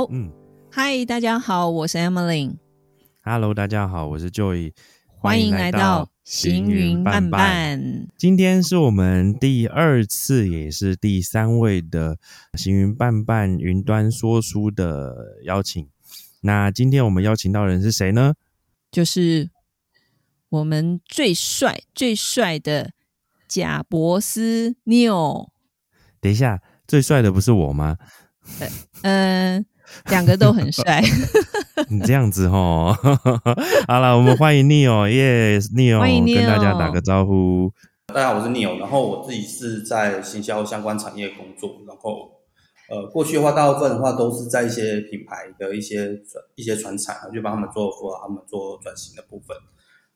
好，嗯，嗨，大家好，我是 Emily。Hello，大家好，我是 Joy。欢迎来到行云伴伴。今天是我们第二次，也是第三位的行云伴伴云端说书的邀请。那今天我们邀请到人是谁呢？就是我们最帅、最帅的贾博斯 Neil。等一下，最帅的不是我吗？嗯。两个都很帅，你这样子哦。好了，我们欢迎 Neil，耶，Neil，欢迎 Neil，跟大家打个招呼。大家好，我是 Neil，然后我自己是在行销相关产业工作，然后呃，过去的话，大部分的话都是在一些品牌的一些转一些传产，就帮他们做做他们做转型的部分。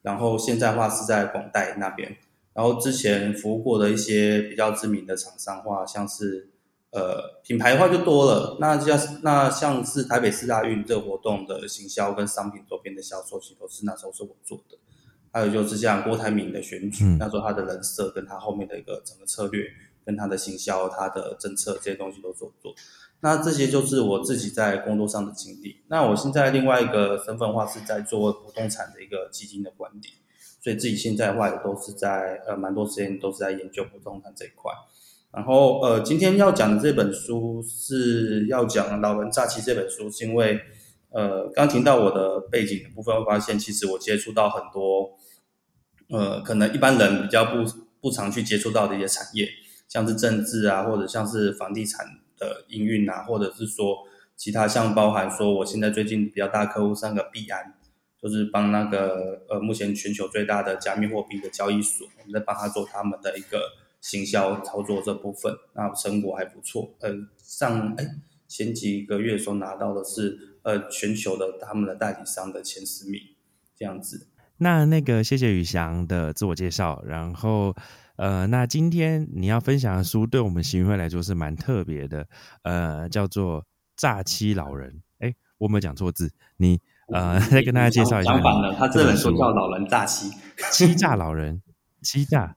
然后现在的话是在广代那边，然后之前服务过的一些比较知名的厂商话，像是。呃，品牌的话就多了。那像那像是台北四大运这个活动的行销跟商品周边的销售，其实都是那时候是我做的。还有就是像郭台铭的选举，那时候他的人设跟他后面的一个整个策略，跟他的行销、他的政策这些东西都做做。那这些就是我自己在工作上的经历。那我现在另外一个身份话是在做不动产的一个基金的管理，所以自己现在的话也都是在呃蛮多时间都是在研究不动产这一块。然后，呃，今天要讲的这本书是要讲《老人诈欺》这本书，是因为，呃，刚听到我的背景的部分，会发现其实我接触到很多，呃，可能一般人比较不不常去接触到的一些产业，像是政治啊，或者像是房地产的营运啊，或者是说其他像包含说，我现在最近比较大客户是那个币安，就是帮那个呃目前全球最大的加密货币的交易所，我们在帮他做他们的一个。行销操作这部分，那成果还不错。呃，上哎前几个月时候拿到的是呃全球的他们的代理商的前十名这样子。那那个谢谢宇翔的自我介绍，然后呃那今天你要分享的书，对我们行会来说是蛮特别的，呃叫做《诈欺老人》。哎，我没有讲错字，你呃 再跟大家介绍一下。相反的，他这本书叫《老人诈欺》，欺诈老人，欺诈。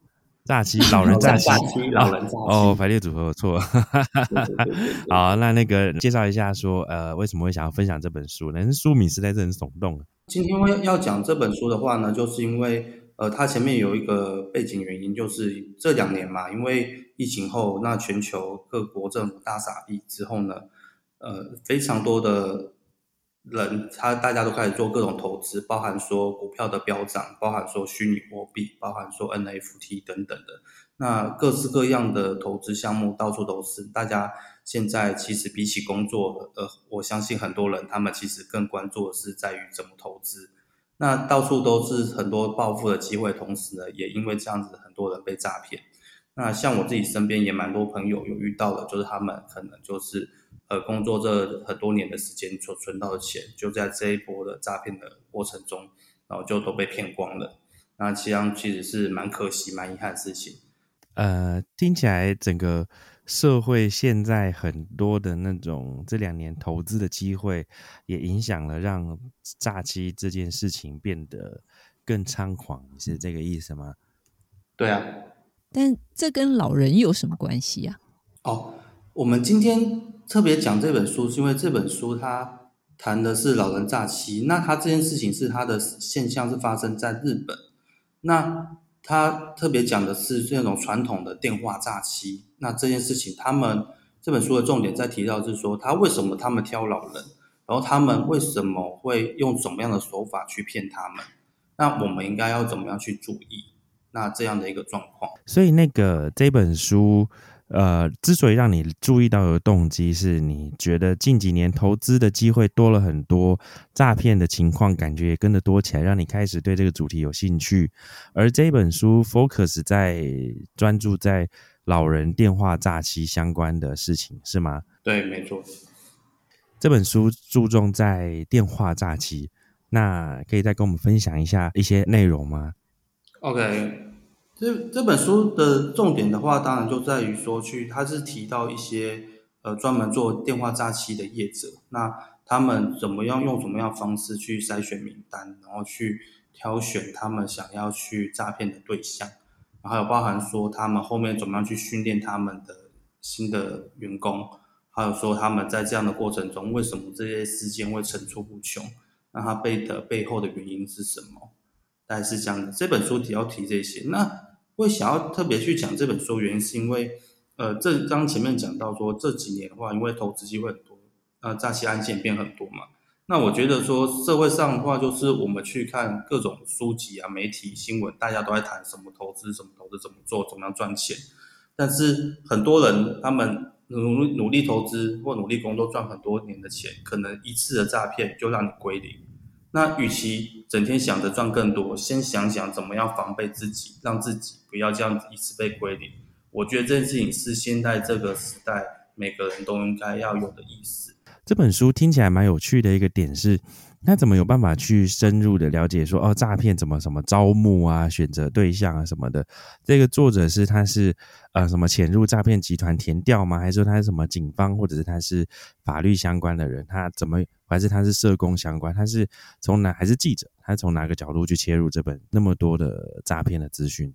诈欺 老人诈欺老人哦，排列组合错。好，那那个介绍一下，说呃，为什么会想要分享这本书？呢？书名实在是很耸动。今天要要讲这本书的话呢，就是因为呃，它前面有一个背景原因，就是这两年嘛，因为疫情后，那全球各国政府大傻逼之后呢，呃，非常多的。人他大家都开始做各种投资，包含说股票的飙涨，包含说虚拟货币，包含说 NFT 等等的，那各式各样的投资项目到处都是。大家现在其实比起工作，呃，我相信很多人他们其实更关注的是在于怎么投资。那到处都是很多暴富的机会，同时呢，也因为这样子，很多人被诈骗。那像我自己身边也蛮多朋友有遇到的，就是他们可能就是。呃，工作这很多年的时间所存到的钱，就在这一波的诈骗的过程中，然后就都被骗光了。那其实其实是蛮可惜、蛮遗憾的事情。呃，听起来整个社会现在很多的那种这两年投资的机会，也影响了让诈欺这件事情变得更猖狂，是这个意思吗？对啊。但这跟老人有什么关系呀？哦，我们今天。特别讲这本书，是因为这本书它谈的是老人诈欺。那它这件事情是它的现象是发生在日本。那它特别讲的是这种传统的电话诈欺。那这件事情，他们这本书的重点在提到是说，他为什么他们挑老人，然后他们为什么会用什么样的手法去骗他们？那我们应该要怎么样去注意？那这样的一个状况。所以那个这本书。呃，之所以让你注意到的动机，是你觉得近几年投资的机会多了很多，诈骗的情况感觉也跟着多起来，让你开始对这个主题有兴趣。而这本书 focus 在专注在老人电话诈欺相关的事情，是吗？对，没错。这本书注重在电话诈欺，那可以再跟我们分享一下一些内容吗？OK。这这本书的重点的话，当然就在于说，去他是提到一些呃专门做电话诈欺的业者，那他们怎么样用什么样方式去筛选名单，然后去挑选他们想要去诈骗的对象，然后有包含说他们后面怎么样去训练他们的新的员工，还有说他们在这样的过程中，为什么这些事件会层出不穷？那他背的背后的原因是什么？大概是这样的。这本书提要提这些，那会想要特别去讲这本书，原因是因为，呃，这刚前面讲到说这几年的话，因为投资机会很多，呃，诈欺案件变很多嘛。那我觉得说社会上的话，就是我们去看各种书籍啊、媒体新闻，大家都在谈什么投资、什么投资、怎么做、怎么样赚钱。但是很多人他们努努力投资或努力工作赚很多年的钱，可能一次的诈骗就让你归零。那与其整天想着赚更多，先想想怎么样防备自己，让自己不要这样子一次被归零。我觉得这件事情是现在这个时代每个人都应该要有的意思。这本书听起来蛮有趣的一个点是，他怎么有办法去深入的了解说哦，诈骗怎么什么招募啊、选择对象啊什么的？这个作者是他是呃什么潜入诈骗集团填调吗？还是说他是什么警方或者是他是法律相关的人？他怎么还是他是社工相关？他是从哪还是记者？他从哪个角度去切入这本那么多的诈骗的资讯？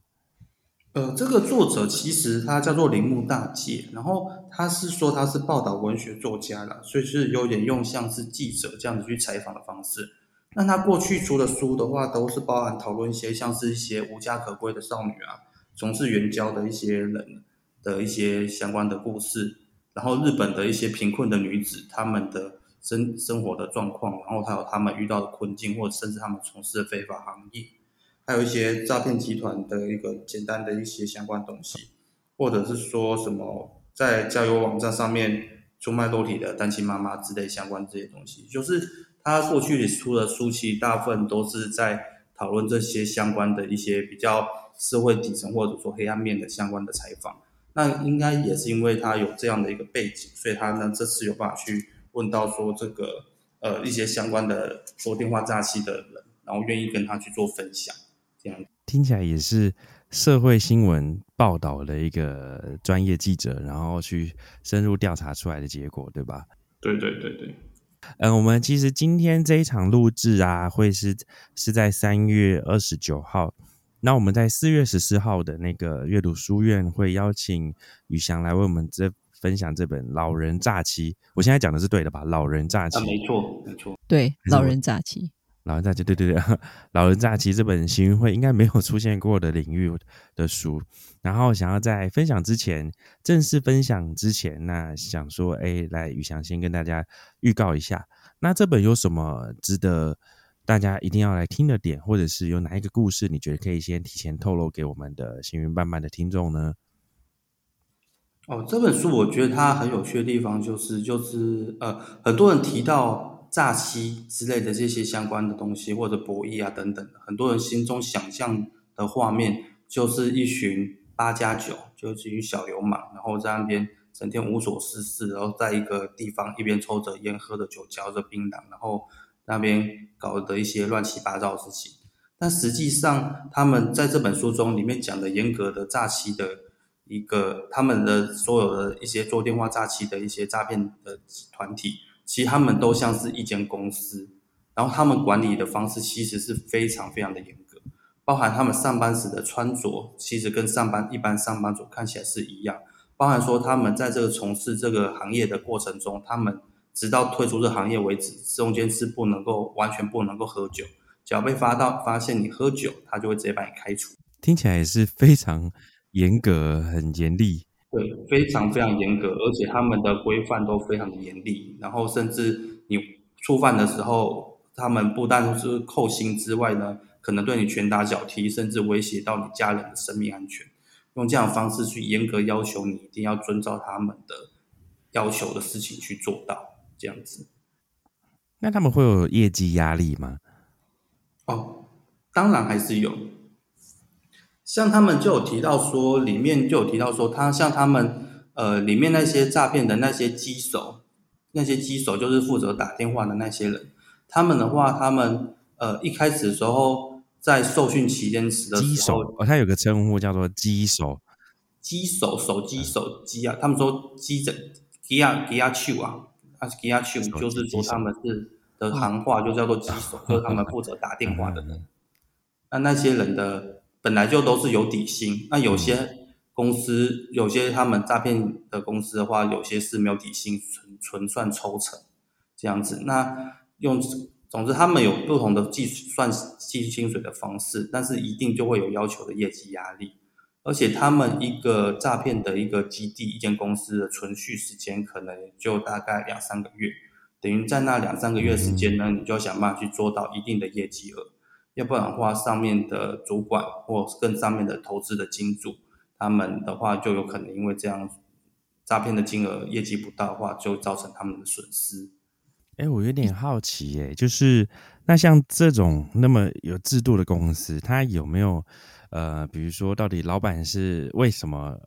呃，这个作者其实他叫做铃木大介，然后他是说他是报道文学作家啦，所以是有点用像是记者这样子去采访的方式。那他过去出的书的话，都是包含讨论一些像是一些无家可归的少女啊，从事援交的一些人的一些相关的故事，然后日本的一些贫困的女子他们的生生活的状况，然后还有他们遇到的困境，或者甚至他们从事的非法行业。还有一些诈骗集团的一个简单的一些相关东西，或者是说什么在交友网站上面出卖肉体的单亲妈妈之类相关这些东西，就是他过去出的书期大部分都是在讨论这些相关的一些比较社会底层或者说黑暗面的相关的采访。那应该也是因为他有这样的一个背景，所以他呢这次有办法去问到说这个呃一些相关的说电话诈欺的人，然后愿意跟他去做分享。这样听起来也是社会新闻报道的一个专业记者，然后去深入调查出来的结果，对吧？对对对对。嗯，我们其实今天这一场录制啊，会是是在三月二十九号。那我们在四月十四号的那个阅读书院会邀请宇翔来为我们这分享这本《老人诈欺》。我现在讲的是对的吧？《老人诈欺》没错，没错，对，《老人诈欺》。老人诈欺，对对对，老人诈欺这本行运会应该没有出现过的领域的书。然后想要在分享之前，正式分享之前，那想说，哎，来宇翔先跟大家预告一下，那这本有什么值得大家一定要来听的点，或者是有哪一个故事，你觉得可以先提前透露给我们的行云伴伴的听众呢？哦，这本书我觉得它很有趣的地方就是，就是呃，很多人提到。诈欺之类的这些相关的东西，或者博弈啊等等，很多人心中想象的画面就是一群八加九，就是一群小流氓，然后在那边整天无所事事，然后在一个地方一边抽着烟、喝着酒、嚼着槟榔，然后那边搞的一些乱七八糟的事情。但实际上，他们在这本书中里面讲的严格的诈欺的一个，他们的所有的一些做电话诈欺的一些诈骗的团体。其实他们都像是一间公司，然后他们管理的方式其实是非常非常的严格，包含他们上班时的穿着，其实跟上班一般上班族看起来是一样，包含说他们在这个从事这个行业的过程中，他们直到退出这行业为止，中间是不能够完全不能够喝酒，只要被发到发现你喝酒，他就会直接把你开除。听起来也是非常严格，很严厉。对，非常非常严格，而且他们的规范都非常的严厉。然后，甚至你触犯的时候，他们不但是扣薪之外呢，可能对你拳打脚踢，甚至威胁到你家人的生命安全。用这样的方式去严格要求你，一定要遵照他们的要求的事情去做到，这样子。那他们会有业绩压力吗？哦，当然还是有。像他们就有提到说，里面就有提到说，他像他们呃，里面那些诈骗的那些机手，那些机手就是负责打电话的那些人。他们的话，他们呃一开始的时候在受训期间时的时候，哦，他有个称呼叫做机手，机手手机手机啊，他们说机整机亚机亚球啊，他是机亚球，就是说他们是的行话就叫做机手，就是他们负责打电话的人。那那些人的。本来就都是有底薪，那有些公司有些他们诈骗的公司的话，有些是没有底薪，纯纯算抽成这样子。那用总之他们有不同的计算计薪水的方式，但是一定就会有要求的业绩压力。而且他们一个诈骗的一个基地，一间公司的存续时间可能就大概两三个月，等于在那两三个月时间呢，你就要想办法去做到一定的业绩额，要不然的话，上面的主管或更上面的投资的金主，他们的话就有可能因为这样诈骗的金额业绩不到的话，就造成他们的损失。哎，我有点好奇，哎，就是那像这种那么有制度的公司，它有没有？呃，比如说，到底老板是为什么，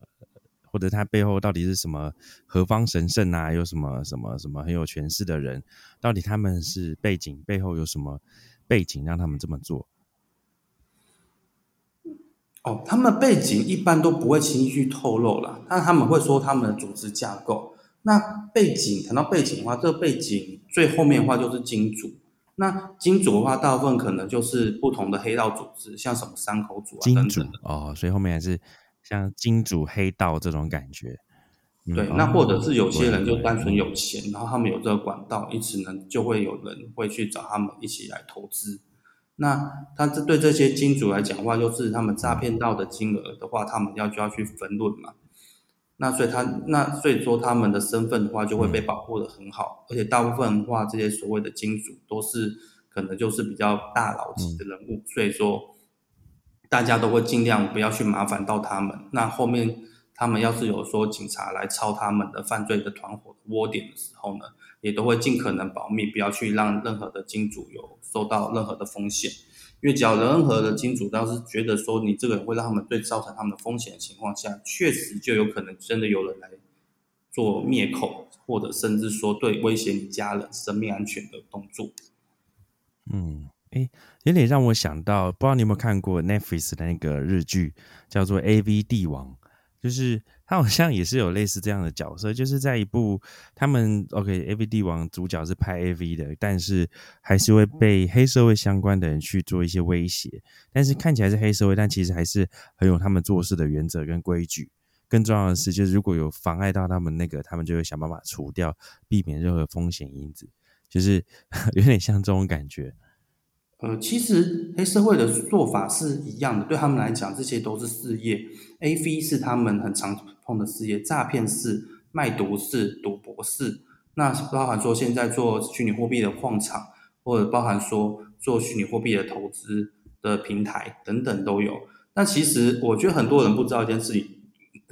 或者他背后到底是什么何方神圣啊？有什么什么什么很有权势的人？到底他们是背景背后有什么背景让他们这么做？哦，他们背景一般都不会轻易去透露了，但他们会说他们的组织架构。那背景谈到背景的话，这个背景最后面的话就是金主。那金主的话，大部分可能就是不同的黑道组织，像什么山口组啊等等的哦，所以后面还是像金主黑道这种感觉。对，那或者是有些人就单纯有钱，然后他们有这个管道，因此呢就会有人会去找他们一起来投资。那他这对这些金主来讲的话，就是他们诈骗到的金额的话，他们要就要去分论嘛。那所以他那所以说他们的身份的话就会被保护的很好，而且大部分的话这些所谓的金主都是可能就是比较大佬级的人物，所以说大家都会尽量不要去麻烦到他们。那后面他们要是有说警察来抄他们的犯罪的团伙的窝点的时候呢，也都会尽可能保密，不要去让任何的金主有受到任何的风险。因为只要任何的金主要是觉得说你这个人会让他们对造成他们的风险的情况下，确实就有可能真的有人来做灭口，或者甚至说对威胁你家人生命安全的动作。嗯，哎，有点让我想到，不知道你有没有看过 Netflix 的那个日剧，叫做《A V 帝王》。就是他好像也是有类似这样的角色，就是在一部他们 OK，A V 帝王主角是拍 A V 的，但是还是会被黑社会相关的人去做一些威胁。但是看起来是黑社会，但其实还是很有他们做事的原则跟规矩。更重要的是，就是如果有妨碍到他们那个，他们就会想办法除掉，避免任何风险因子。就是 有点像这种感觉。呃，其实黑社会的做法是一样的，对他们来讲，这些都是事业。A V 是他们很常碰的事业，诈骗是、卖毒是、赌博是，那包含说现在做虚拟货币的矿场，或者包含说做虚拟货币的投资的平台等等都有。那其实我觉得很多人不知道一件事情，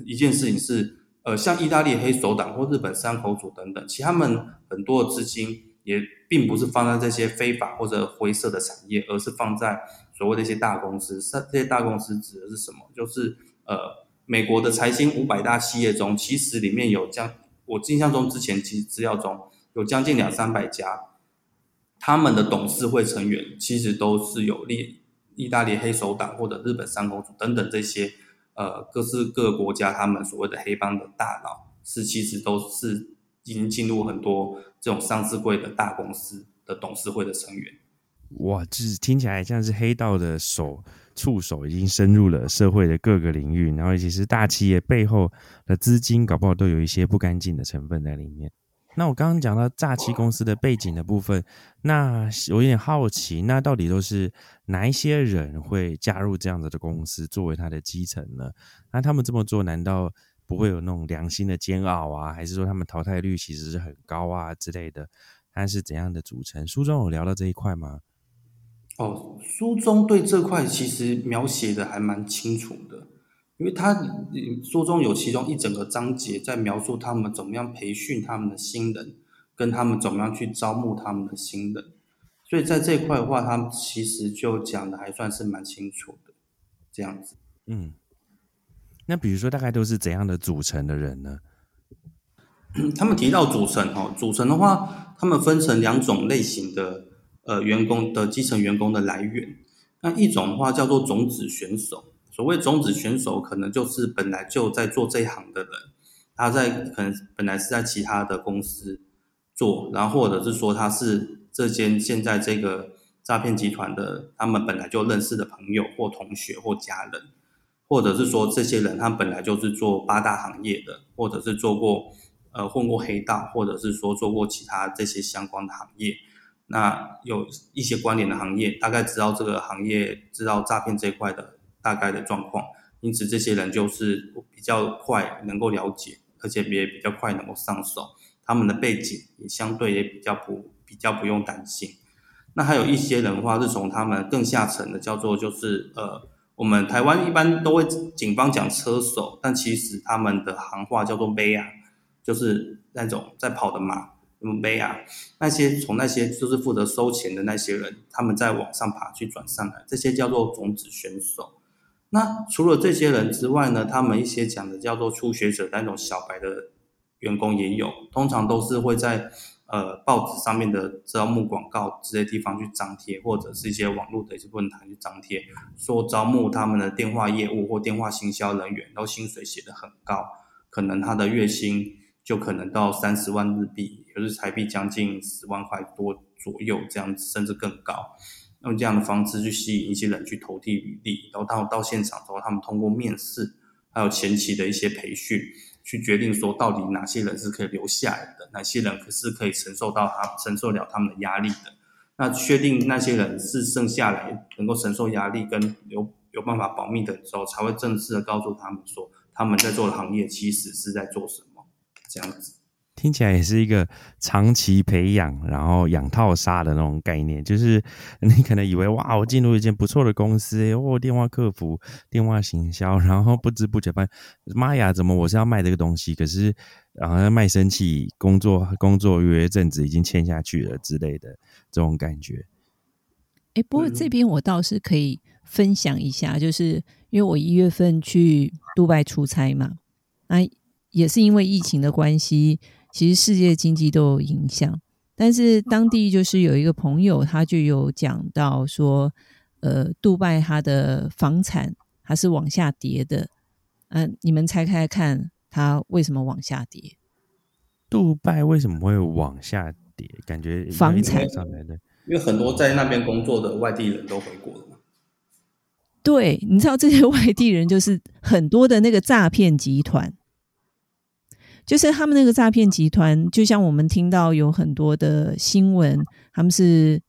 一件事情是，呃，像意大利黑手党或日本三口组等等，其实他们很多的资金。也并不是放在这些非法或者灰色的产业，而是放在所谓的一些大公司。这这些大公司指的是什么？就是呃，美国的财经五百大企业中，其实里面有将我印象中之前其实资料中有将近两三百家，他们的董事会成员其实都是有利意大利黑手党或者日本三公主等等这些呃各式各国家他们所谓的黑帮的大佬，是其实都是已经进入很多。这种上市贵的大公司的董事会的成员，哇，就是听起来像是黑道的手触手已经深入了社会的各个领域，然后尤其实大企业背后的资金搞不好都有一些不干净的成分在里面。那我刚刚讲到诈欺公司的背景的部分，那我有点好奇，那到底都是哪一些人会加入这样子的公司作为他的基层呢？那他们这么做难道？不会有那种良心的煎熬啊，还是说他们淘汰率其实是很高啊之类的？它是怎样的组成？书中有聊到这一块吗？哦，书中对这块其实描写的还蛮清楚的，因为他书中有其中一整个章节在描述他们怎么样培训他们的新人，跟他们怎么样去招募他们的新人，所以在这块的话，他们其实就讲的还算是蛮清楚的，这样子，嗯。那比如说，大概都是怎样的组成的人呢？他们提到组成哦，组成的话，他们分成两种类型的呃员工的基层员工的来源。那一种的话叫做种子选手，所谓种子选手，可能就是本来就在做这一行的人，他在可能本来是在其他的公司做，然后或者是说他是这间现在这个诈骗集团的，他们本来就认识的朋友或同学或家人。或者是说这些人他本来就是做八大行业的，或者是做过呃混过黑道，或者是说做过其他这些相关的行业，那有一些关联的行业，大概知道这个行业知道诈骗这一块的大概的状况，因此这些人就是比较快能够了解，而且也比较快能够上手，他们的背景也相对也比较不比较不用担心。那还有一些人的话是从他们更下层的叫做就是呃。我们台湾一般都会警方讲车手，但其实他们的行话叫做 b a，就是那种在跑的马，什么 b a，那些从那些就是负责收钱的那些人，他们在往上爬去转上来，这些叫做种子选手。那除了这些人之外呢，他们一些讲的叫做初学者那种小白的员工也有，通常都是会在。呃，报纸上面的招募广告这些地方去张贴，或者是一些网络的一些论坛去张贴，说招募他们的电话业务或电话行销人员，然后薪水写的很高，可能他的月薪就可能到三十万日币，也就是台币将近十万块多左右这样子，甚至更高。用这样的方式去吸引一些人去投递履历，然后到到现场之后，他们通过面试，还有前期的一些培训。去决定说到底哪些人是可以留下来的，哪些人可是可以承受到他承受了他们的压力的。那确定那些人是剩下来能够承受压力跟有有办法保密的时候，才会正式的告诉他们说他们在做的行业其实是在做什么，这样子。听起来也是一个长期培养，然后养套杀的那种概念。就是你可能以为哇，我进入一间不错的公司，哦，电话客服、电话行销，然后不知不觉发现，妈呀，怎么我是要卖这个东西？可是然后卖身契，工作工作约阵子已经签下去了之类的这种感觉。哎，不过这边我倒是可以分享一下，就是因为我一月份去杜拜出差嘛，那也是因为疫情的关系。其实世界经济都有影响，但是当地就是有一个朋友，他就有讲到说，呃，杜拜它的房产它是往下跌的，嗯，你们猜猜看，它为什么往下跌？杜拜为什么会往下跌？感觉房产上来的，因为很多在那边工作的外地人都回国了嘛。对，你知道这些 外地人就是很多的那个诈骗集团。就是他们那个诈骗集团，就像我们听到有很多的新闻，他们是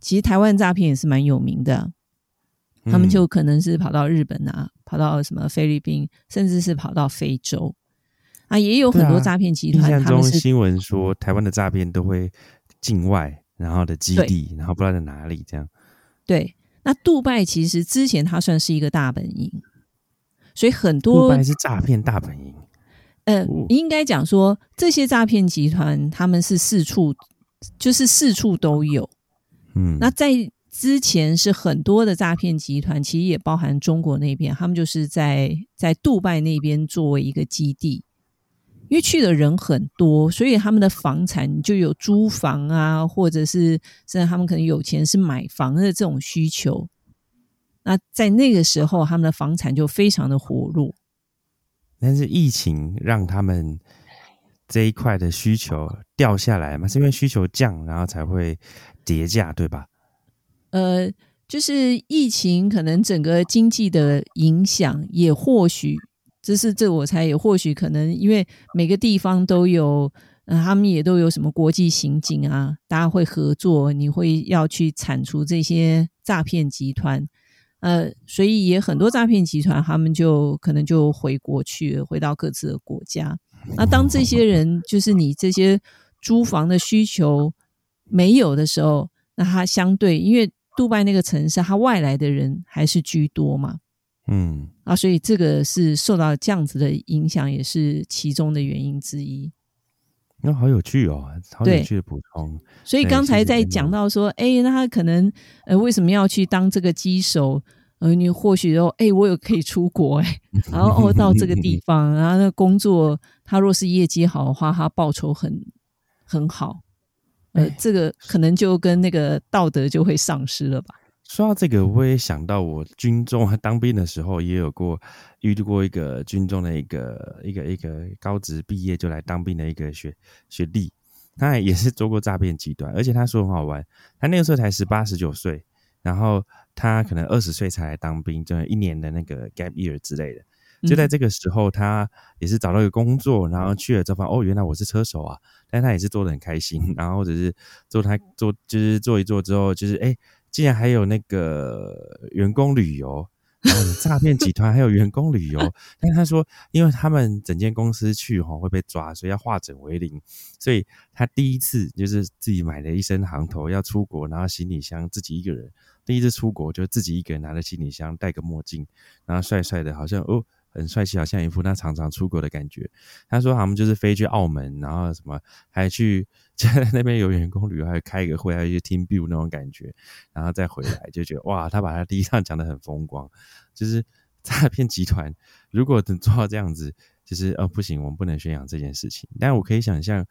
其实台湾诈骗也是蛮有名的，他们就可能是跑到日本啊，跑到什么菲律宾，甚至是跑到非洲啊，也有很多诈骗集团。他们是新闻说台湾的诈骗都会境外，然后的基地，然后不知道在哪里这样。对，那杜拜其实之前它算是一个大本营，所以很多杜拜是诈骗大本营。呃，应该讲说，这些诈骗集团他们是四处，就是四处都有。嗯，那在之前是很多的诈骗集团，其实也包含中国那边，他们就是在在杜拜那边作为一个基地，因为去的人很多，所以他们的房产就有租房啊，或者是甚至他们可能有钱是买房的这种需求。那在那个时候，他们的房产就非常的活络。但是疫情让他们这一块的需求掉下来嘛？是因为需求降，然后才会跌价，对吧？呃，就是疫情可能整个经济的影响，也或许这是这我猜，也或许可能因为每个地方都有，呃，他们也都有什么国际刑警啊，大家会合作，你会要去铲除这些诈骗集团。呃，所以也很多诈骗集团，他们就可能就回国去了，回到各自的国家。那当这些人就是你这些租房的需求没有的时候，那他相对因为杜拜那个城市，他外来的人还是居多嘛，嗯，啊，所以这个是受到这样子的影响，也是其中的原因之一。那好有趣哦，好有趣的补充。所以刚才在讲到说，哎，那他可能呃为什么要去当这个机手？呃，你或许说，哎，我有可以出国，哎，然后哦到这个地方，然后那工作，他若是业绩好的话，他报酬很很好。呃，这个可能就跟那个道德就会丧失了吧。说到这个，我也想到我军中 当兵的时候，也有过遇到过一个军中的一个一个一个高职毕业就来当兵的一个学学弟，他也是做过诈骗集团，而且他说很好玩，他那个时候才十八十九岁。然后他可能二十岁才来当兵，就一年的那个 gap year 之类的。就在这个时候，他也是找到一个工作，然后去了之后，哦，原来我是车手啊！但他也是做的很开心，然后或者是做他做就是做一做之后，就是哎，竟然还有那个员工旅游，然后诈骗集团还有员工旅游。但他说，因为他们整间公司去哈会被抓，所以要化整为零，所以他第一次就是自己买了一身行头要出国，然后行李箱自己一个人第一次出国就自己一个人拿着行李箱，戴个墨镜，然后帅帅的，好像哦。很帅气，好像一副他常常出国的感觉。他说他们就是飞去澳门，然后什么还去 在那边有员工旅游，还开一个会，还去听 b i l 那种感觉，然后再回来就觉得哇，他把他第一趟讲的很风光。就是诈骗集团如果能做到这样子，就是哦不行，我们不能宣扬这件事情。但我可以想象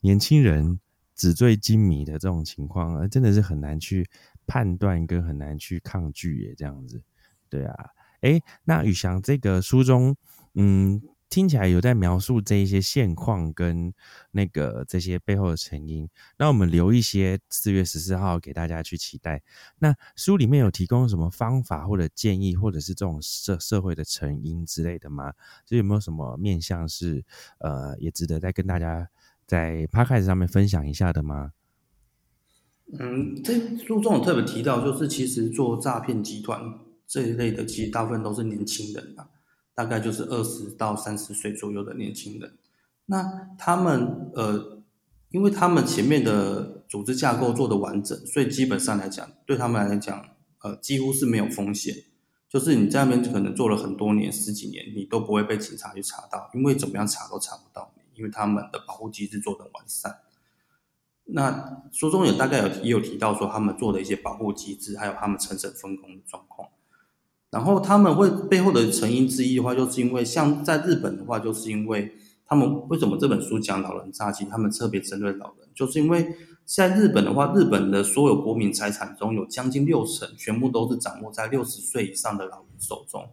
年轻人纸醉金迷的这种情况，真的是很难去判断跟很难去抗拒耶。这样子，对啊。哎，那宇翔这个书中，嗯，听起来有在描述这一些现况跟那个这些背后的成因。那我们留一些四月十四号给大家去期待。那书里面有提供什么方法或者建议，或者是这种社社会的成因之类的吗？就有没有什么面向是呃，也值得再跟大家在 p 开 d 上面分享一下的吗？嗯，这书中有特别提到，就是其实做诈骗集团。这一类的其实大部分都是年轻人啊，大概就是二十到三十岁左右的年轻人。那他们呃，因为他们前面的组织架构做的完整，所以基本上来讲，对他们来讲，呃，几乎是没有风险。就是你在那边可能做了很多年、十几年，你都不会被警察去查到，因为怎么样查都查不到你，因为他们的保护机制做的完善。那书中也大概有也有提到说，他们做的一些保护机制，还有他们层层分工的状况。然后他们会背后的成因之一的话，就是因为像在日本的话，就是因为他们为什么这本书讲老人诈欺，他们特别针对老人，就是因为在日本的话，日本的所有国民财产中有将近六成全部都是掌握在六十岁以上的老人手中。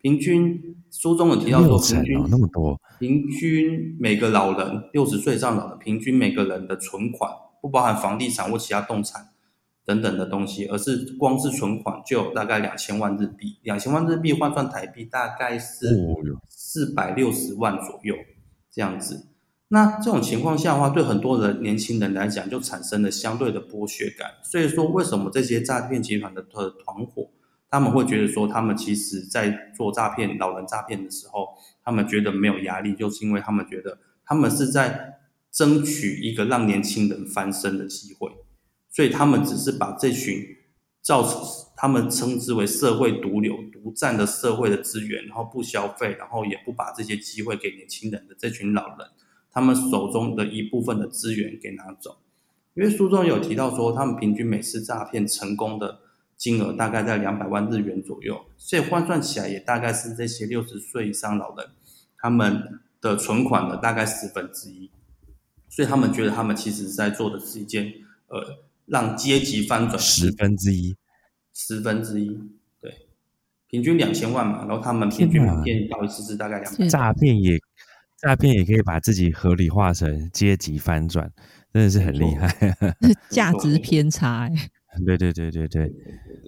平均书中有提到说，平均那么多，平均每个老人六十岁以上老人，平均每个人的存款不包含房地产或其他动产。等等的东西，而是光是存款就有大概两千万日币，两千万日币换算台币大概是四百六十万左右这样子。那这种情况下的话，对很多人年轻人来讲，就产生了相对的剥削感。所以说，为什么这些诈骗集团的团团伙，他们会觉得说，他们其实在做诈骗老人诈骗的时候，他们觉得没有压力，就是因为他们觉得他们是在争取一个让年轻人翻身的机会。所以他们只是把这群造成他们称之为社会毒瘤、独占的社会的资源，然后不消费，然后也不把这些机会给年轻人的这群老人，他们手中的一部分的资源给拿走。因为书中有提到说，他们平均每次诈骗成功的金额大概在两百万日元左右，所以换算起来也大概是这些六十岁以上老人他们的存款的大概十分之一。所以他们觉得他们其实在做的是一件呃。让阶级翻转十分之一，十分之一，对，平均两千万嘛，然后他们平均每天到一次是大概两百。诈骗也诈骗也可以把自己合理化成阶级翻转，真的是很厉害。价值偏差，对对对对对。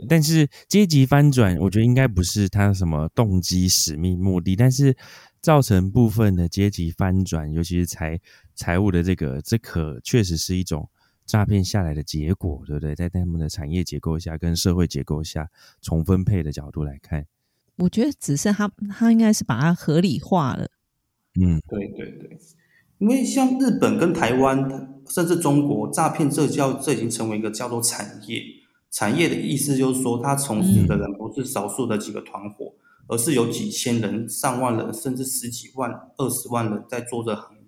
但是阶级翻转，我觉得应该不是他什么动机、使命、目的，但是造成部分的阶级翻转，尤其是财财务的这个，这可确实是一种。诈骗下来的结果，对不对？在他们的产业结构下、跟社会结构下重分配的角度来看，我觉得只是他，他应该是把它合理化了。嗯，对对对，因为像日本跟台湾，甚至中国，诈骗这叫这已经成为一个叫做产业。产业的意思就是说，他从事的人不是少数的几个团伙，而是有几千人、上万人，甚至十几万、二十万人在做这行业。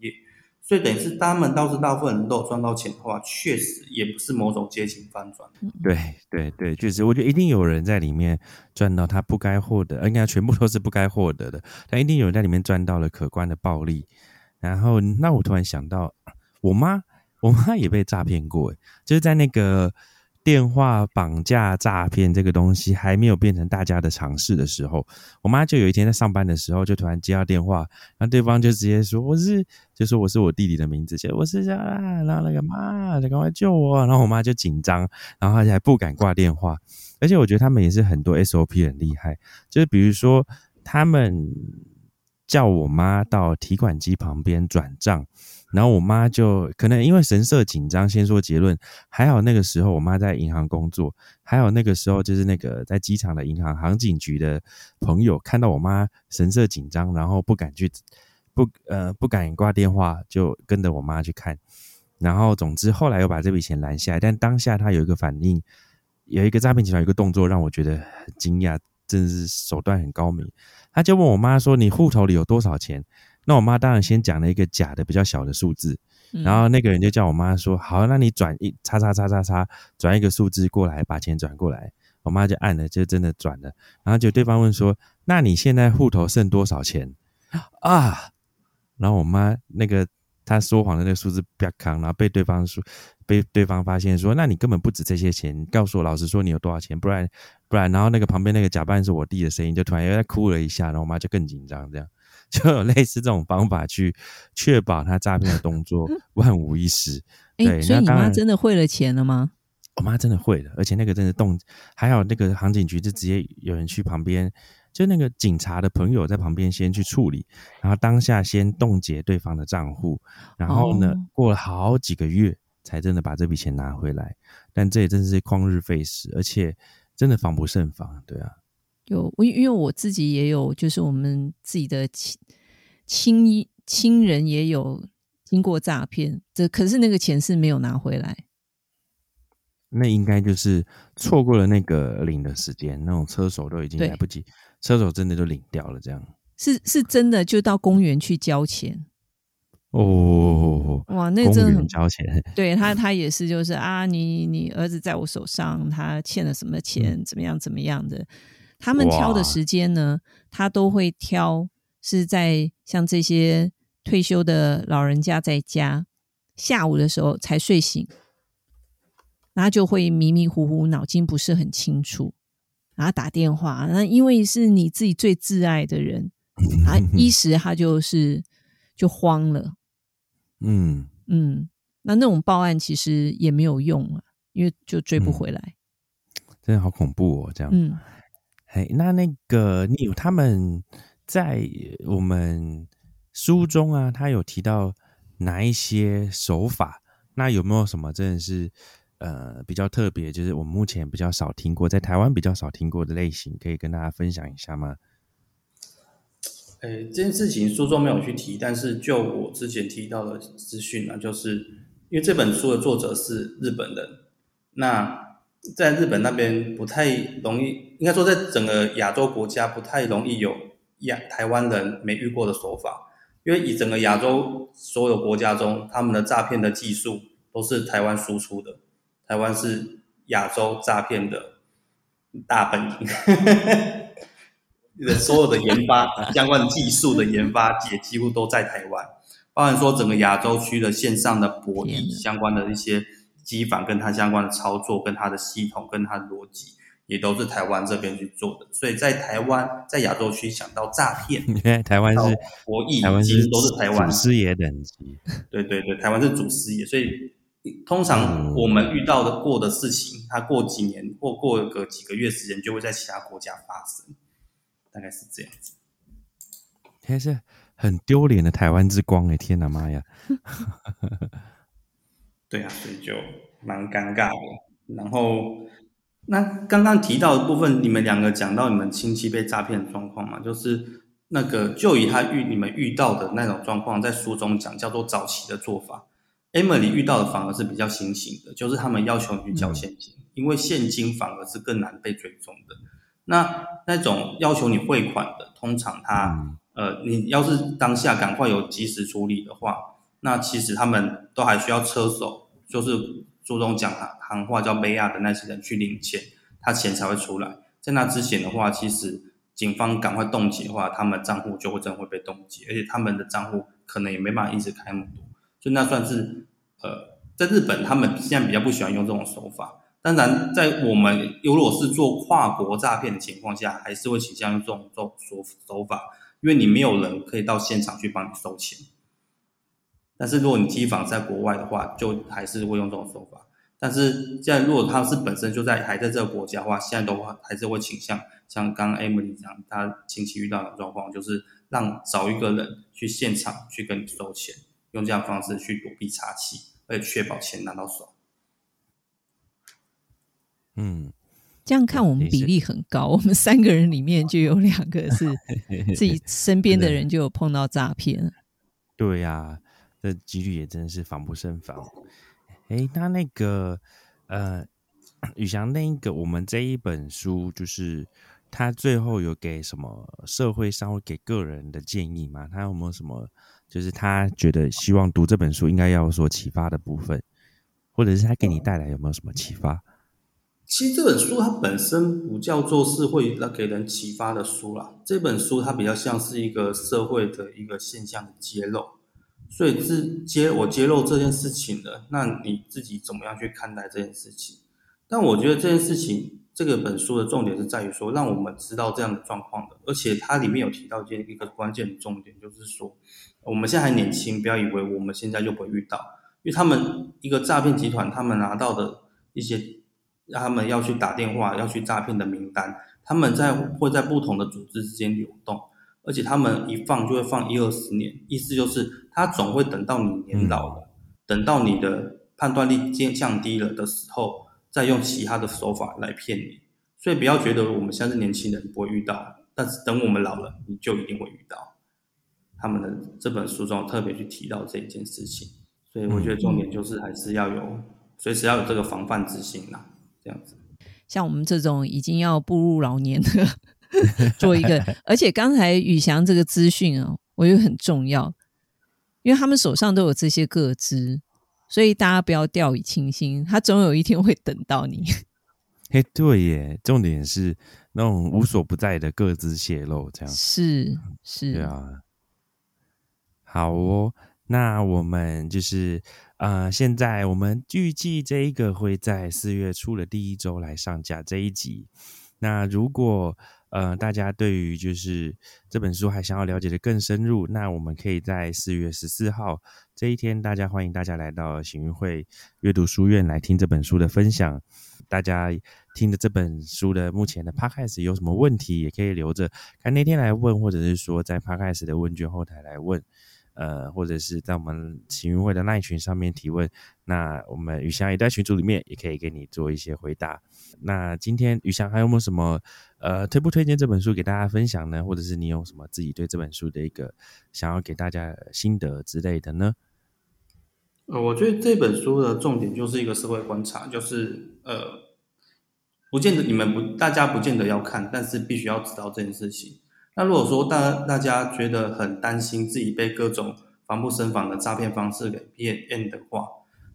所以等于是他们倒是大部分人都有赚到钱的话，确实也不是某种阶级翻转。对对对，确实，我觉得一定有人在里面赚到他不该获得，应该全部都是不该获得的。但一定有人在里面赚到了可观的暴利。然后，那我突然想到，我妈，我妈也被诈骗过，就是在那个电话绑架诈骗这个东西还没有变成大家的常事的时候，我妈就有一天在上班的时候，就突然接到电话，然后对方就直接说：“我是，就说我是我弟弟的名字，就我是啊，然后那个妈，赶快救我！”然后我妈就紧张，然后而且还不敢挂电话。而且我觉得他们也是很多 SOP 很厉害，就是比如说他们叫我妈到提款机旁边转账。然后我妈就可能因为神色紧张，先说结论。还好那个时候我妈在银行工作，还有那个时候就是那个在机场的银行航警局的朋友看到我妈神色紧张，然后不敢去不呃不敢挂电话，就跟着我妈去看。然后总之后来又把这笔钱拦下来，但当下他有一个反应，有一个诈骗集团有一个动作让我觉得很惊讶，真是手段很高明。他就问我妈说：“你户头里有多少钱？”那我妈当然先讲了一个假的比较小的数字，然后那个人就叫我妈说：“好，那你转一叉叉叉叉叉，转一个数字过来，把钱转过来。”我妈就按了，就真的转了。然后就对方问说：“那你现在户头剩多少钱？” 啊，然后我妈那个她说谎的那个数字不要扛，然后被对方说被对方发现说：“那你根本不止这些钱，告诉我老实说你有多少钱，不然不然。”然后那个旁边那个假扮是我弟的声音就突然又在哭了一下，然后我妈就更紧张这样。就有类似这种方法去确保他诈骗的动作 万无一失。哎，所以你妈真的汇了钱了吗？我妈真的会了，而且那个真的动，还有那个航警局就直接有人去旁边，就那个警察的朋友在旁边先去处理，然后当下先冻结对方的账户，然后呢过了好几个月才真的把这笔钱拿回来。但这也真是旷日费时，而且真的防不胜防，对啊。有因，因为我自己也有，就是我们自己的亲亲亲人也有经过诈骗，这可是那个钱是没有拿回来。那应该就是错过了那个领的时间，那种车手都已经来不及，车手真的就领掉了，这样是是真的，就到公园去交钱。哦，哇，那真的很交钱。对他，他也是，就是啊，你你儿子在我手上，他欠了什么钱，怎么样怎么样的。他们挑的时间呢，他都会挑是在像这些退休的老人家在家下午的时候才睡醒，然后就会迷迷糊糊，脑筋不是很清楚，然后打电话，那因为是你自己最挚爱的人，啊，一 时他就是就慌了，嗯嗯，那那种报案其实也没有用啊，因为就追不回来，真的好恐怖哦，这样，嗯。哎，那那个你有他们在我们书中啊，他有提到哪一些手法？那有没有什么真的是呃比较特别，就是我目前比较少听过，在台湾比较少听过的类型，可以跟大家分享一下吗？哎，这件事情书中没有去提，但是就我之前提到的资讯呢，就是因为这本书的作者是日本人，那。在日本那边不太容易，应该说在整个亚洲国家不太容易有亚台湾人没遇过的手法，因为以整个亚洲所有国家中，他们的诈骗的技术都是台湾输出的，台湾是亚洲诈骗的大本营，的 所有的研发 相关的技术的研发也几乎都在台湾，包含说整个亚洲区的线上的博弈相关的一些。机房跟它相关的操作，跟它的系统，跟它的逻辑，也都是台湾这边去做的。所以在台湾，在亚洲区想到诈骗，你看台湾是博弈，台湾其实都是台湾祖师爷等级。对对对，台湾是祖师爷。所以通常我们遇到的过的事情，它过几年或过个几个月时间，就会在其他国家发生，大概是这样子。还是很丢脸的台湾之光哎！天哪妈呀！对啊，所以就蛮尴尬的。然后，那刚刚提到的部分，你们两个讲到你们亲戚被诈骗的状况嘛，就是那个就以他遇你们遇到的那种状况，在书中讲叫做早期的做法。Emily 遇到的反而是比较新型的，就是他们要求你交现金，因为现金反而是更难被追踪的。那那种要求你汇款的，通常他呃，你要是当下赶快有及时处理的话。那其实他们都还需要车手，就是注重讲行行话叫贝亚的那些人去领钱，他钱才会出来。在那之前的话，其实警方赶快冻结的话，他们账户就会真的会被冻结，而且他们的账户可能也没办法一直开那么多。就那算是呃，在日本他们现在比较不喜欢用这种手法。当然，在我们如果是做跨国诈骗的情况下，还是会倾向于这种手手手法，因为你没有人可以到现场去帮你收钱。但是如果你机房在国外的话，就还是会用这种手法。但是现在如果他是本身就在还在这个国家的话，现在都还是会倾向像刚刚 Emily 讲，他近期遇到的状况，就是让找一个人去现场去跟你收钱，用这样方式去躲避查缉，而且确保钱拿到手。嗯，这样看我们比例很高，我们三个人里面就有两个是 自己身边的人就有碰到诈骗。对呀。这几率也真的是防不胜防。哎，那那个呃，宇翔，那一个我们这一本书，就是他最后有给什么社会上会给个人的建议吗？他有没有什么，就是他觉得希望读这本书应该要有所启发的部分，或者是他给你带来有没有什么启发？其实这本书它本身不叫做是会给人启发的书啦，这本书它比较像是一个社会的一个现象的揭露。所以自揭我揭露这件事情的，那你自己怎么样去看待这件事情？但我觉得这件事情，这个本书的重点是在于说，让我们知道这样的状况的，而且它里面有提到一一个关键的重点，就是说，我们现在还年轻，不要以为我们现在就不会遇到，因为他们一个诈骗集团，他们拿到的一些，他们要去打电话要去诈骗的名单，他们在会在不同的组织之间流动。而且他们一放就会放一二十年，意思就是他总会等到你年老了，等到你的判断力降降低了的时候，再用其他的手法来骗你。所以不要觉得我们现在是年轻人不会遇到，但是等我们老了，你就一定会遇到。他们的这本书中特别去提到这一件事情，所以我觉得重点就是还是要有随时要有这个防范之心呐，这样子。像我们这种已经要步入老年的。做一个，而且刚才宇翔这个资讯啊，我觉得很重要，因为他们手上都有这些个资，所以大家不要掉以轻心，他总有一天会等到你。嘿，对耶，重点是那种无所不在的各自泄露，这样是是，对啊。好哦，那我们就是呃，现在我们预计这一个会在四月初的第一周来上架这一集。那如果呃，大家对于就是这本书还想要了解的更深入，那我们可以在四月十四号这一天，大家欢迎大家来到行运会阅读书院来听这本书的分享。大家听的这本书的目前的 podcast 有什么问题，也可以留着看那天来问，或者是说在 podcast 的问卷后台来问。呃，或者是在我们行运会的那一群上面提问，那我们雨翔也在群组里面，也可以给你做一些回答。那今天雨翔还有没有什么呃推不推荐这本书给大家分享呢？或者是你有什么自己对这本书的一个想要给大家心得之类的呢？呃，我觉得这本书的重点就是一个社会观察，就是呃，不见得你们不大家不见得要看，但是必须要知道这件事情。那如果说大大家觉得很担心自己被各种防不胜防的诈骗方式给骗骗的话，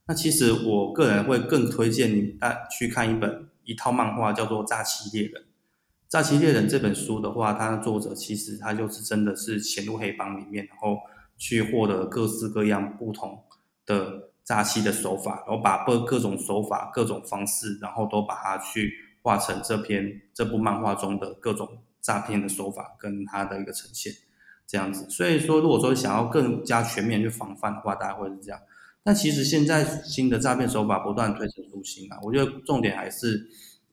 那其实我个人会更推荐你大去看一本一套漫画，叫做《诈欺猎人》。《诈欺猎人》这本书的话，它的作者其实他就是真的是潜入黑帮里面，然后去获得各式各样不同的诈欺的手法，然后把各各种手法、各种方式，然后都把它去画成这篇这部漫画中的各种。诈骗的手法跟它的一个呈现，这样子。所以说，如果说想要更加全面去防范的话，大概会是这样。但其实现在新的诈骗手法不断推陈出新啊，我觉得重点还是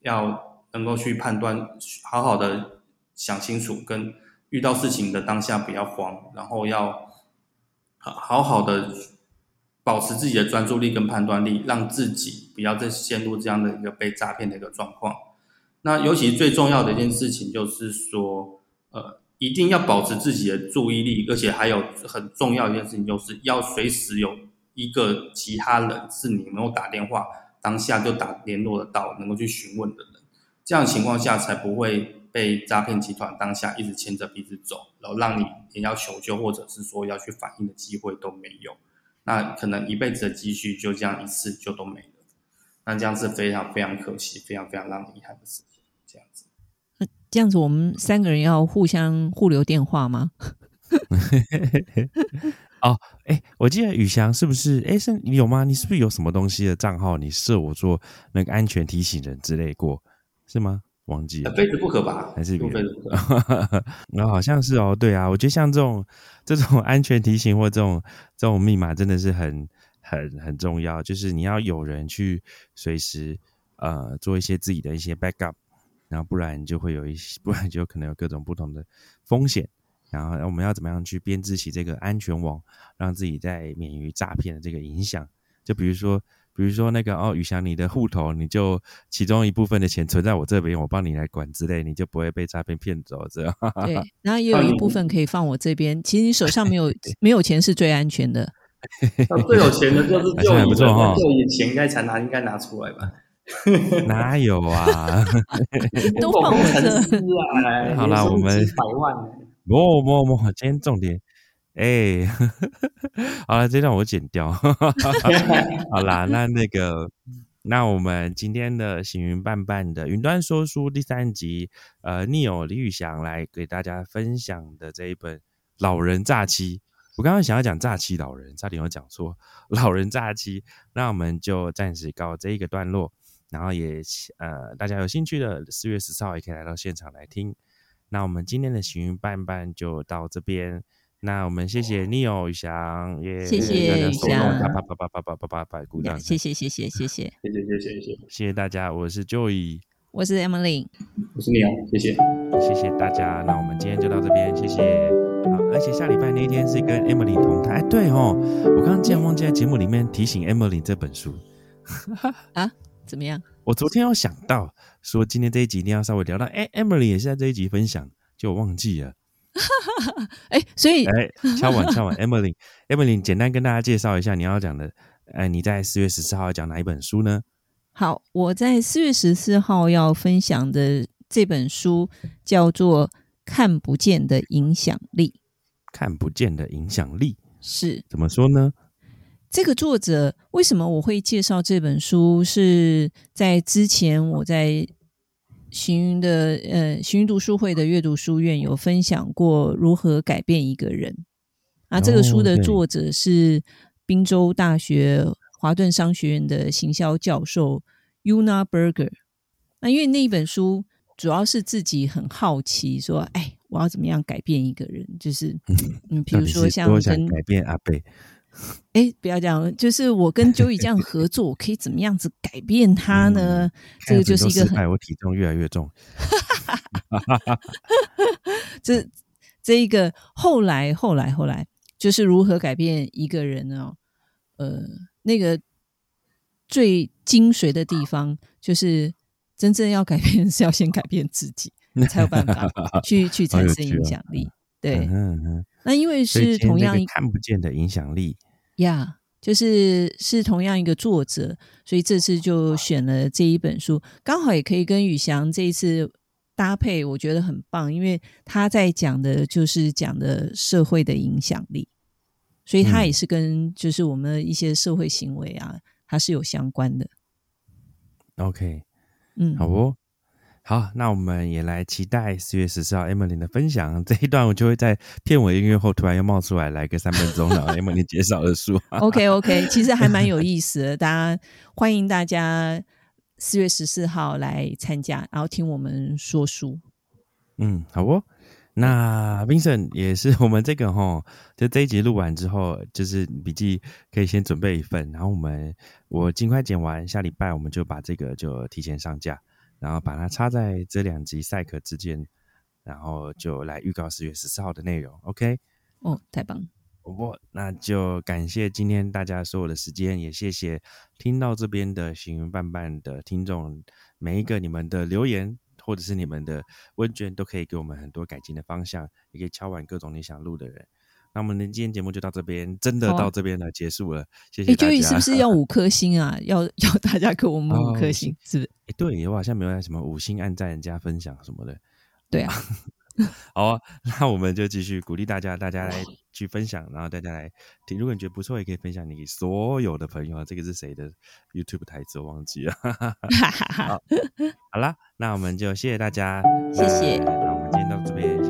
要能够去判断，好好的想清楚，跟遇到事情的当下不要慌，然后要好好的保持自己的专注力跟判断力，让自己不要再陷入这样的一个被诈骗的一个状况。那尤其最重要的一件事情就是说，呃，一定要保持自己的注意力，而且还有很重要一件事情，就是要随时有一个其他人是你能够打电话当下就打联络得到，能够去询问的，这样情况下才不会被诈骗集团当下一直牵着鼻子走，然后让你连要求救或者是说要去反映的机会都没有，那可能一辈子的积蓄就这样一次就都没了，那这样是非常非常可惜，非常非常让人遗憾的事情。这样子，那这样子，我们三个人要互相互留电话吗？哦，哎，我记得宇翔是不是？哎，是你有吗？你是不是有什么东西的账号？你设我做那个安全提醒人之类过，是吗？忘记了，非死不可吧？还是别非死不可？然后好像是哦，对啊，我觉得像这种这种安全提醒或这种这种密码真的是很很很重要，就是你要有人去随时呃做一些自己的一些 backup，然后不然就会有一些，不然就可能有各种不同的风险。然后我们要怎么样去编织起这个安全网，让自己在免于诈骗的这个影响？就比如说。比如说那个哦，宇翔，你的户头你就其中一部分的钱存在我这边，我帮你来管之类，你就不会被诈骗骗走，这样。对，然后也有一部分可以放我这边。其实你手上没有 没有钱是最安全的。最有钱的就是就不错哈，就以钱应该才拿，应该拿出来吧？哪有啊？都放我这。好啦，我们百万。不不不，今天重点。哎，好了，这段我剪掉。好啦，那那个，那我们今天的行云伴伴的云端说书第三集，呃，Neil 李宇翔来给大家分享的这一本《老人诈欺》。我刚刚想要讲诈欺老人，差点有讲错，老人诈欺。那我们就暂时告这一个段落，然后也呃，大家有兴趣的四月十四号也可以来到现场来听。那我们今天的行云伴伴就到这边。那我们谢谢 Neo 宇翔，也谢谢宇翔，啪啪啪啪啪啪啪啪啪鼓掌，谢谢谢谢谢谢谢谢谢谢谢谢谢谢大家，我是 Joey，我是 Emily，我是 Neo，谢谢谢谢大家，那我们今天就到这边，谢谢。好，而且下礼拜那一天是跟 Emily 同台，对哦，我刚刚竟然忘记在节目里面提醒 Emily 这本书啊，怎么样？我昨天有想到说今天这一集一定要稍微聊到，哎，Emily 也是在这一集分享，就忘记了。哎，所以哎，敲碗敲碗，Emily，Emily，简单跟大家介绍一下你要讲的。哎，你在四月十四号要讲哪一本书呢？好，我在四月十四号要分享的这本书叫做《看不见的影响力》。看不见的影响力是怎么说呢？这个作者为什么我会介绍这本书？是在之前我在。行云的呃，行云读书会的阅读书院有分享过如何改变一个人啊。这个书的作者是宾州大学华顿商学院的行销教授 Una Berger。那因为那一本书主要是自己很好奇，说哎，我要怎么样改变一个人？就是嗯，比如说像跟改变阿贝。哎，不要这样，就是我跟 Joey 这样合作，我可以怎么样子改变他呢？这个就是一个很……我体重越来越重。这这一个后来后来后来，就是如何改变一个人呢？呃，那个最精髓的地方，就是真正要改变是要先改变自己，才有办法去去产生影响力。对，那因为是同样看不见的影响力。呀，就是是同样一个作者，所以这次就选了这一本书，刚好也可以跟宇翔这一次搭配，我觉得很棒，因为他在讲的就是讲的社会的影响力，所以他也是跟就是我们一些社会行为啊，它是有相关的。OK，嗯，好不？好，那我们也来期待四月十四号 Emily 的分享这一段，我就会在片尾音乐后突然又冒出来，来个三分钟，然后 Emily 介绍的书。OK OK，其实还蛮有意思的，大家欢迎大家四月十四号来参加，然后听我们说书。嗯，好哦？那 Vincent 也是我们这个哈，就这一集录完之后，就是笔记可以先准备一份，然后我们我尽快剪完，下礼拜我们就把这个就提前上架。然后把它插在这两集赛课之间，然后就来预告四月十四号的内容。OK，哦，太棒！不，那就感谢今天大家所有的时间，也谢谢听到这边的行云伴伴的听众，每一个你们的留言或者是你们的问卷，都可以给我们很多改进的方向，也可以敲完各种你想录的人。那我们今天节目就到这边，真的到这边了，结束了。谢谢大家。是不是要 五颗星啊？要要大家给我们五颗星，是不是？哎，对，我好像没有什么五星按赞、加分享什么的。对啊。好啊，那我们就继续鼓励大家，大家来去分享，然后大家来听。如果你觉得不错，也可以分享你给所有的朋友啊。这个是谁的 YouTube 台词？我忘记了。好，好啦，那我们就谢谢大家，谢谢。那我们今天到这边。